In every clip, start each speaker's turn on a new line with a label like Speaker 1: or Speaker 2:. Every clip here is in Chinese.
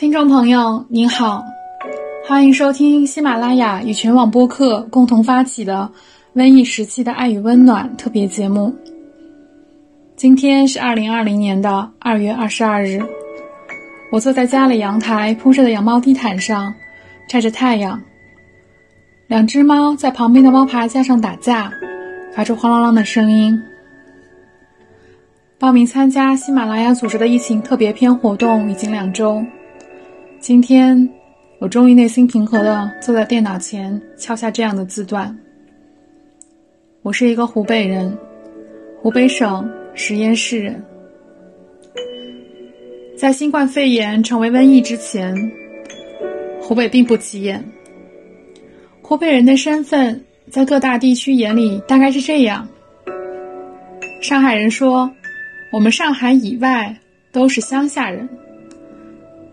Speaker 1: 听众朋友您好，欢迎收听喜马拉雅与全网播客共同发起的瘟疫时期的爱与温暖特别节目。今天是二零二零年的二月二十二日，我坐在家里阳台铺设的羊毛地毯上，晒着太阳。两只猫在旁边的猫爬架上打架，发出哗啦啦的声音。报名参加喜马拉雅组织的疫情特别篇活动已经两周。今天，我终于内心平和的坐在电脑前，敲下这样的字段。我是一个湖北人，湖北省十堰市人。在新冠肺炎成为瘟疫之前，湖北并不起眼。湖北人的身份在各大地区眼里大概是这样：上海人说，我们上海以外都是乡下人。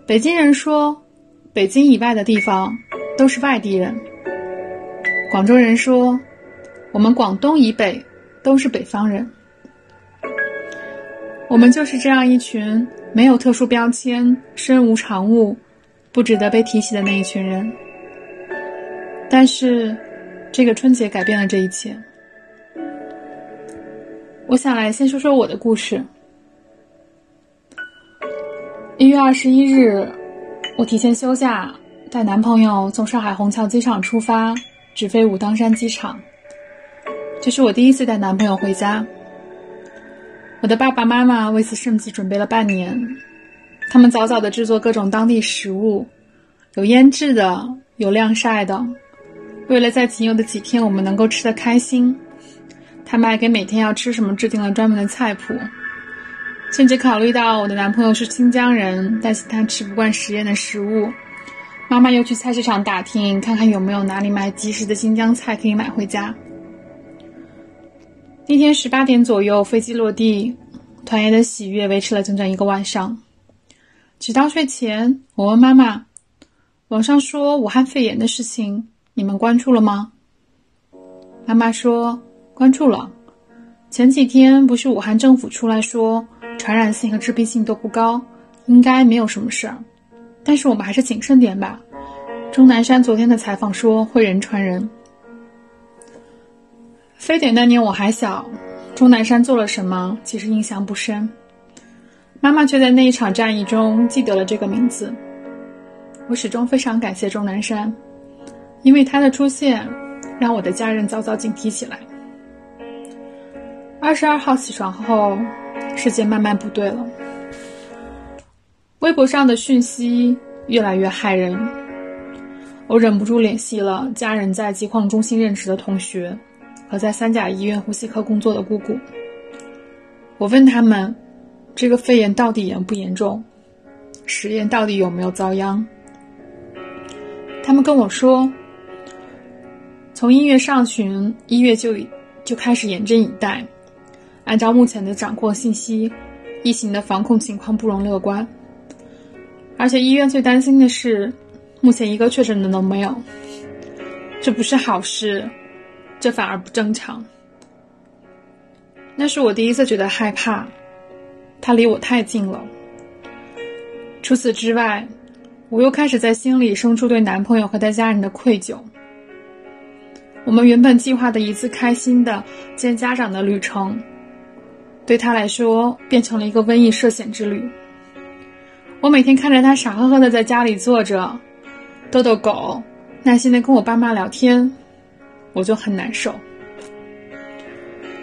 Speaker 1: 北京人说，北京以外的地方都是外地人。广州人说，我们广东以北都是北方人。我们就是这样一群没有特殊标签、身无长物、不值得被提起的那一群人。但是，这个春节改变了这一切。我想来先说说我的故事。一月二十一日，我提前休假，带男朋友从上海虹桥机场出发，直飞武当山机场。这是我第一次带男朋友回家。我的爸爸妈妈为此甚至准备了半年，他们早早的制作各种当地食物，有腌制的，有晾晒的。为了在仅有的几天我们能够吃得开心，他们还给每天要吃什么制定了专门的菜谱。甚至考虑到我的男朋友是新疆人，担心他吃不惯实验的食物，妈妈又去菜市场打听，看看有没有哪里卖即食的新疆菜可以买回家。那天十八点左右，飞机落地，团圆的喜悦维持了整整一个晚上。直到睡前，我问妈妈：“网上说武汉肺炎的事情，你们关注了吗？”妈妈说：“关注了。前几天不是武汉政府出来说。”传染性和致病性都不高，应该没有什么事儿。但是我们还是谨慎点吧。钟南山昨天的采访说会人传人。非典那年我还小，钟南山做了什么其实印象不深。妈妈却在那一场战役中记得了这个名字。我始终非常感谢钟南山，因为他的出现，让我的家人早早警惕起来。二十二号起床后。世界慢慢不对了。微博上的讯息越来越骇人，我忍不住联系了家人在疾控中心任职的同学和在三甲医院呼吸科工作的姑姑。我问他们，这个肺炎到底严不严重？实验到底有没有遭殃？他们跟我说，从一月上旬，医院就就开始严阵以待。按照目前的掌控信息，疫情的防控情况不容乐观。而且医院最担心的是，目前一个确诊的都没有。这不是好事，这反而不正常。那是我第一次觉得害怕，他离我太近了。除此之外，我又开始在心里生出对男朋友和他家人的愧疚。我们原本计划的一次开心的见家长的旅程。对他来说，变成了一个瘟疫涉险之旅。我每天看着他傻呵呵的在家里坐着，逗逗狗，耐心的跟我爸妈聊天，我就很难受。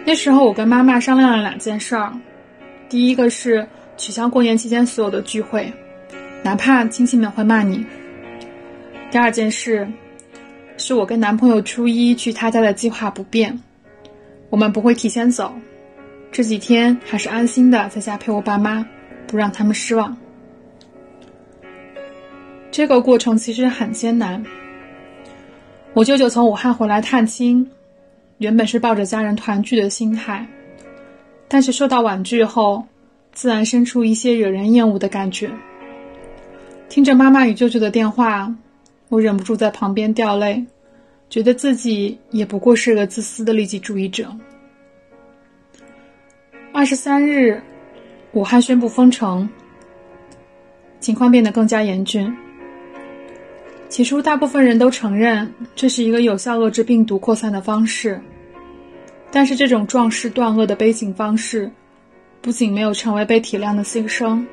Speaker 1: 那时候，我跟妈妈商量了两件事儿：第一个是取消过年期间所有的聚会，哪怕亲戚们会骂你；第二件事，是我跟男朋友初一去他家的计划不变，我们不会提前走。这几天还是安心的在家陪我爸妈，不让他们失望。这个过程其实很艰难。我舅舅从武汉回来探亲，原本是抱着家人团聚的心态，但是受到婉拒后，自然生出一些惹人厌恶的感觉。听着妈妈与舅舅的电话，我忍不住在旁边掉泪，觉得自己也不过是个自私的利己主义者。二十三日，武汉宣布封城。情况变得更加严峻。起初，大部分人都承认这是一个有效遏制病毒扩散的方式，但是这种壮士断恶的悲情方式，不仅没有成为被体谅的牺牲，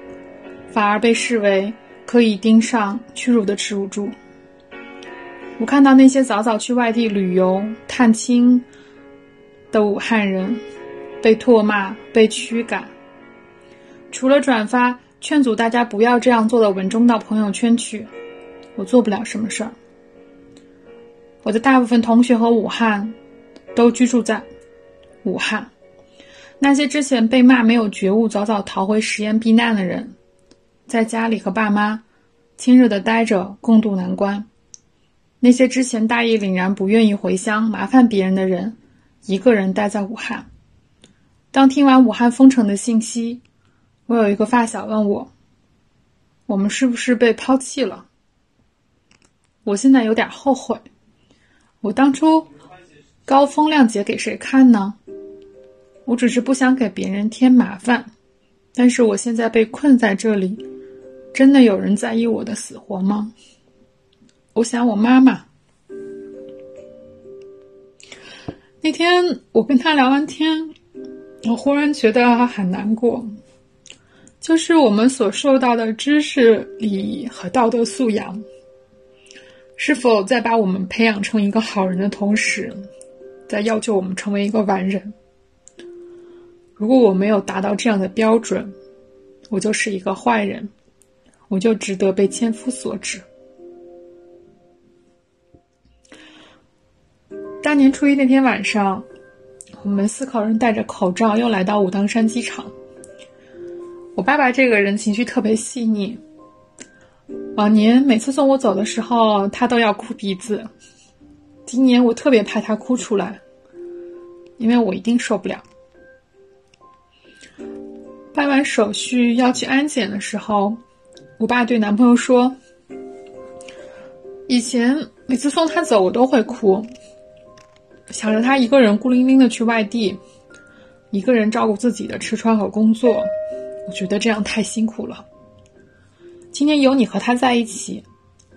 Speaker 1: 反而被视为可以盯上屈辱的耻辱柱。我看到那些早早去外地旅游探亲的武汉人，被唾骂、被驱赶。除了转发劝阻大家不要这样做的文中到朋友圈去，我做不了什么事儿。我的大部分同学和武汉都居住在武汉，那些之前被骂没有觉悟、早早逃回实验避难的人，在家里和爸妈亲热的待着，共度难关。那些之前大义凛然、不愿意回乡麻烦别人的人，一个人待在武汉。当听完武汉封城的信息，我有一个发小问我：“我们是不是被抛弃了？”我现在有点后悔，我当初高风亮节给谁看呢？我只是不想给别人添麻烦，但是我现在被困在这里，真的有人在意我的死活吗？我想我妈妈。那天我跟他聊完天，我忽然觉得很难过。就是我们所受到的知识、礼仪和道德素养，是否在把我们培养成一个好人的同时，在要求我们成为一个完人？如果我没有达到这样的标准，我就是一个坏人，我就值得被千夫所指。大年初一那天晚上，我们四口人戴着口罩又来到武当山机场。我爸爸这个人情绪特别细腻，往年每次送我走的时候，他都要哭鼻子。今年我特别怕他哭出来，因为我一定受不了。办完手续要去安检的时候，我爸对男朋友说：“以前每次送他走，我都会哭。”想着他一个人孤零零的去外地，一个人照顾自己的吃穿和工作，我觉得这样太辛苦了。今天有你和他在一起，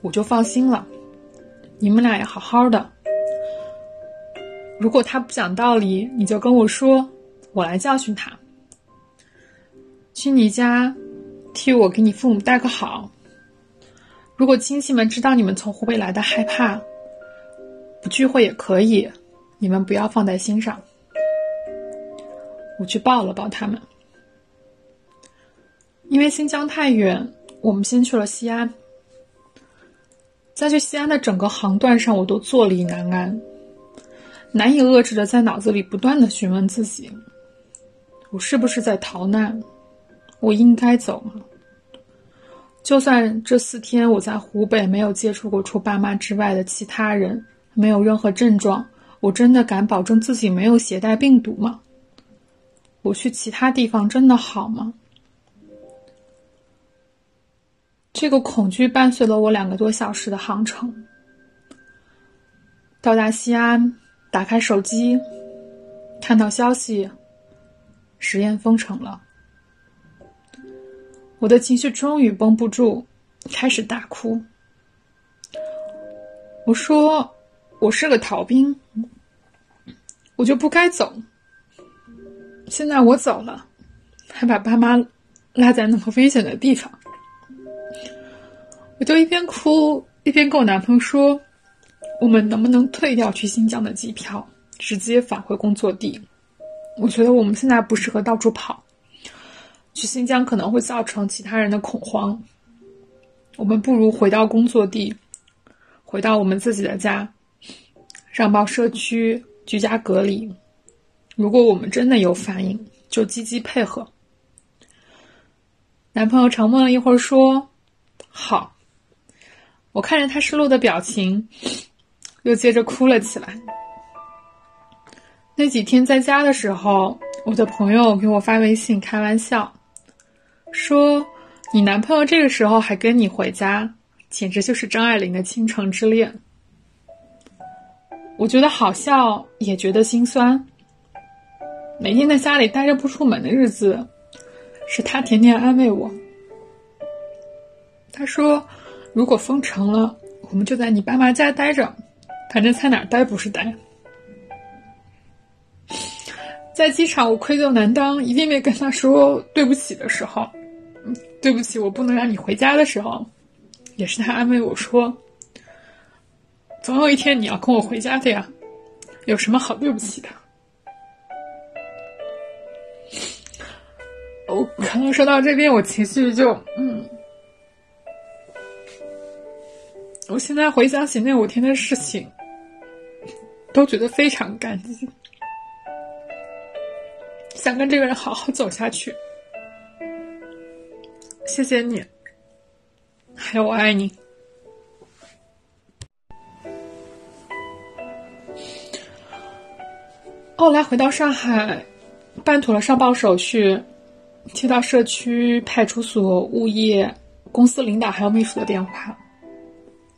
Speaker 1: 我就放心了。你们俩也好好的。如果他不讲道理，你就跟我说，我来教训他。去你家，替我给你父母带个好。如果亲戚们知道你们从湖北来的，害怕，不聚会也可以。你们不要放在心上。我去抱了抱他们，因为新疆太远，我们先去了西安。在去西安的整个航段上，我都坐立难安，难以遏制的在脑子里不断的询问自己：我是不是在逃难？我应该走吗？就算这四天我在湖北没有接触过除爸妈之外的其他人，没有任何症状。我真的敢保证自己没有携带病毒吗？我去其他地方真的好吗？这个恐惧伴随了我两个多小时的航程。到达西安，打开手机，看到消息，实验封城了。我的情绪终于绷不住，开始大哭。我说。我是个逃兵，我就不该走。现在我走了，还把爸妈落在那么危险的地方，我就一边哭一边跟我男朋友说：“我们能不能退掉去新疆的机票，直接返回工作地？我觉得我们现在不适合到处跑，去新疆可能会造成其他人的恐慌。我们不如回到工作地，回到我们自己的家。”上报社区居家隔离。如果我们真的有反应，就积极配合。男朋友沉默了一会儿，说：“好。”我看着他失落的表情，又接着哭了起来。那几天在家的时候，我的朋友给我发微信开玩笑，说：“你男朋友这个时候还跟你回家，简直就是张爱玲的倾城之恋。”我觉得好笑，也觉得心酸。每天在家里待着不出门的日子，是他天天安慰我。他说：“如果封城了，我们就在你爸妈家待着，反正在哪儿待不是待。”在机场，我愧疚难当，一遍遍跟他说对不起的时候，对不起，我不能让你回家的时候，也是他安慰我说：“总有一天你要跟我回家的呀，有什么好对不起的？”我可能说到这边，我情绪就嗯，我现在回想起那五天的事情，都觉得非常感激。想跟这个人好好走下去，谢谢你，还有我爱你。后来回到上海，办妥了上报手续，接到社区、派出所、物业、公司领导还有秘书的电话，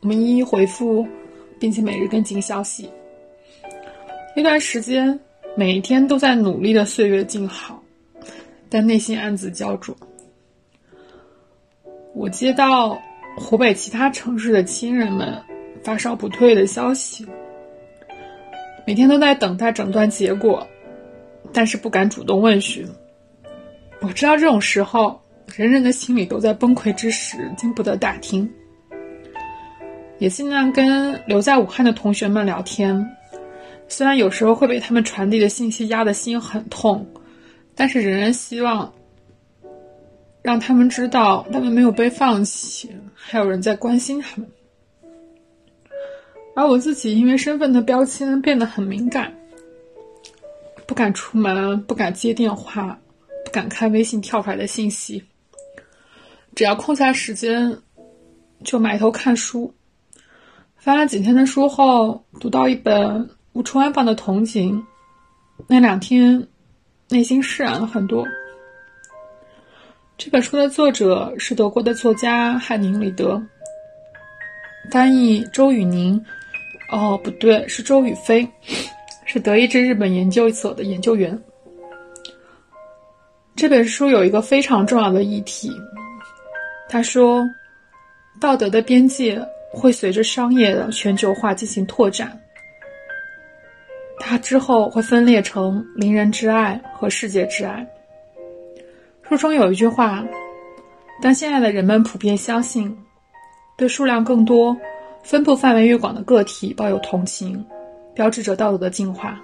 Speaker 1: 我们一一回复，并且每日跟进消息。那段时间。每一天都在努力的岁月静好，但内心暗自焦灼。我接到湖北其他城市的亲人们发烧不退的消息，每天都在等待诊断结果，但是不敢主动问询。我知道这种时候，人人的心里都在崩溃之时，经不得打听。也尽量跟留在武汉的同学们聊天。虽然有时候会被他们传递的信息压得心很痛，但是仍然希望让他们知道他们没有被放弃，还有人在关心他们。而我自己因为身份的标签变得很敏感，不敢出门，不敢接电话，不敢看微信跳出来的信息。只要空下时间，就埋头看书。翻了几天的书后，读到一本。无处安放的同情，那两天，内心释然了很多。这本书的作者是德国的作家汉宁·里德，翻译周宇宁。哦，不对，是周宇飞，是德意志日本研究所的研究员。这本书有一个非常重要的议题，他说，道德的边界会随着商业的全球化进行拓展。它之后会分裂成邻人之爱和世界之爱。书中有一句话：“当现在的人们普遍相信，对数量更多、分布范围越广的个体抱有同情，标志着道德的进化。”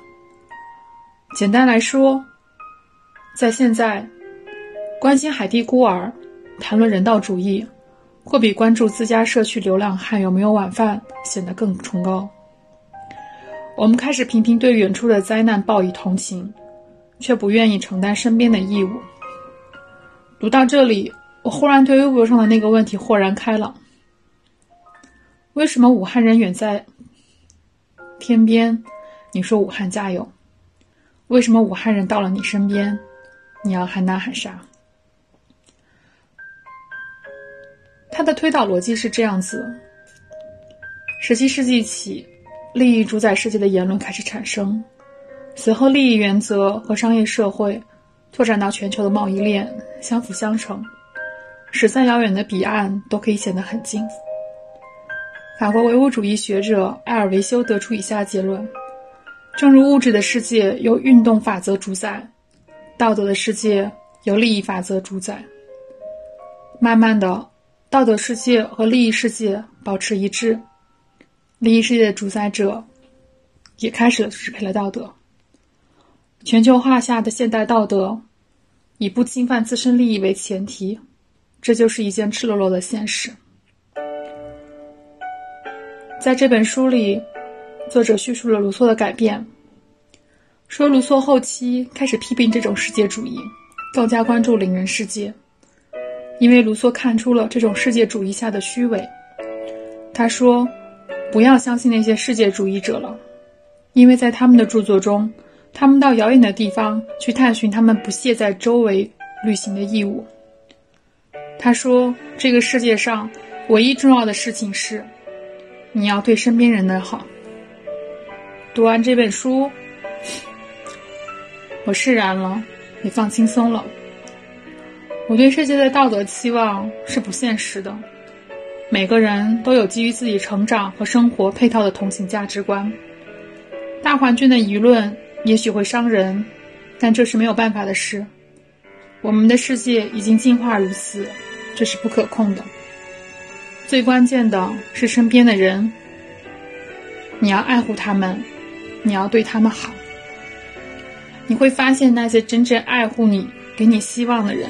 Speaker 1: 简单来说，在现在，关心海地孤儿、谈论人道主义，会比关注自家社区流浪汉有没有晚饭显得更崇高。我们开始频频对远处的灾难报以同情，却不愿意承担身边的义务。读到这里，我忽然对微博上的那个问题豁然开朗：为什么武汉人远在天边，你说武汉加油？为什么武汉人到了你身边，你要喊打喊杀？他的推导逻辑是这样子：十七世纪起。利益主宰世界的言论开始产生，随后利益原则和商业社会拓展到全球的贸易链，相辅相成，使再遥远的彼岸都可以显得很近。法国唯物主义学者埃尔维修得出以下结论：正如物质的世界由运动法则主宰，道德的世界由利益法则主宰。慢慢的，道德世界和利益世界保持一致。利益世界的主宰者也开始了支配了道德。全球化下的现代道德以不侵犯自身利益为前提，这就是一件赤裸裸的现实。在这本书里，作者叙述了卢梭的改变，说卢梭后期开始批评这种世界主义，更加关注领人世界，因为卢梭看出了这种世界主义下的虚伪。他说。不要相信那些世界主义者了，因为在他们的著作中，他们到遥远的地方去探寻他们不屑在周围旅行的义务。他说：“这个世界上唯一重要的事情是，你要对身边人的好。”读完这本书，我释然了，也放轻松了。我对世界的道德期望是不现实的，每个人都有基于自己成长和生活配套的同行价值观。大环境的舆论也许会伤人，但这是没有办法的事。我们的世界已经进化如此，这是不可控的。最关键的是身边的人，你要爱护他们，你要对他们好。你会发现那些真正爱护你、给你希望的人。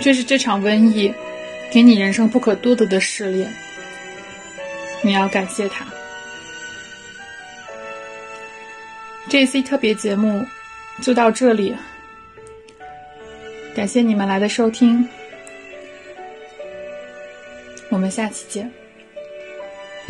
Speaker 1: 这是这场瘟疫给你人生不可多得的试炼，你要感谢他。这期特别节目就到这里，感谢你们来的收听，我们下期见。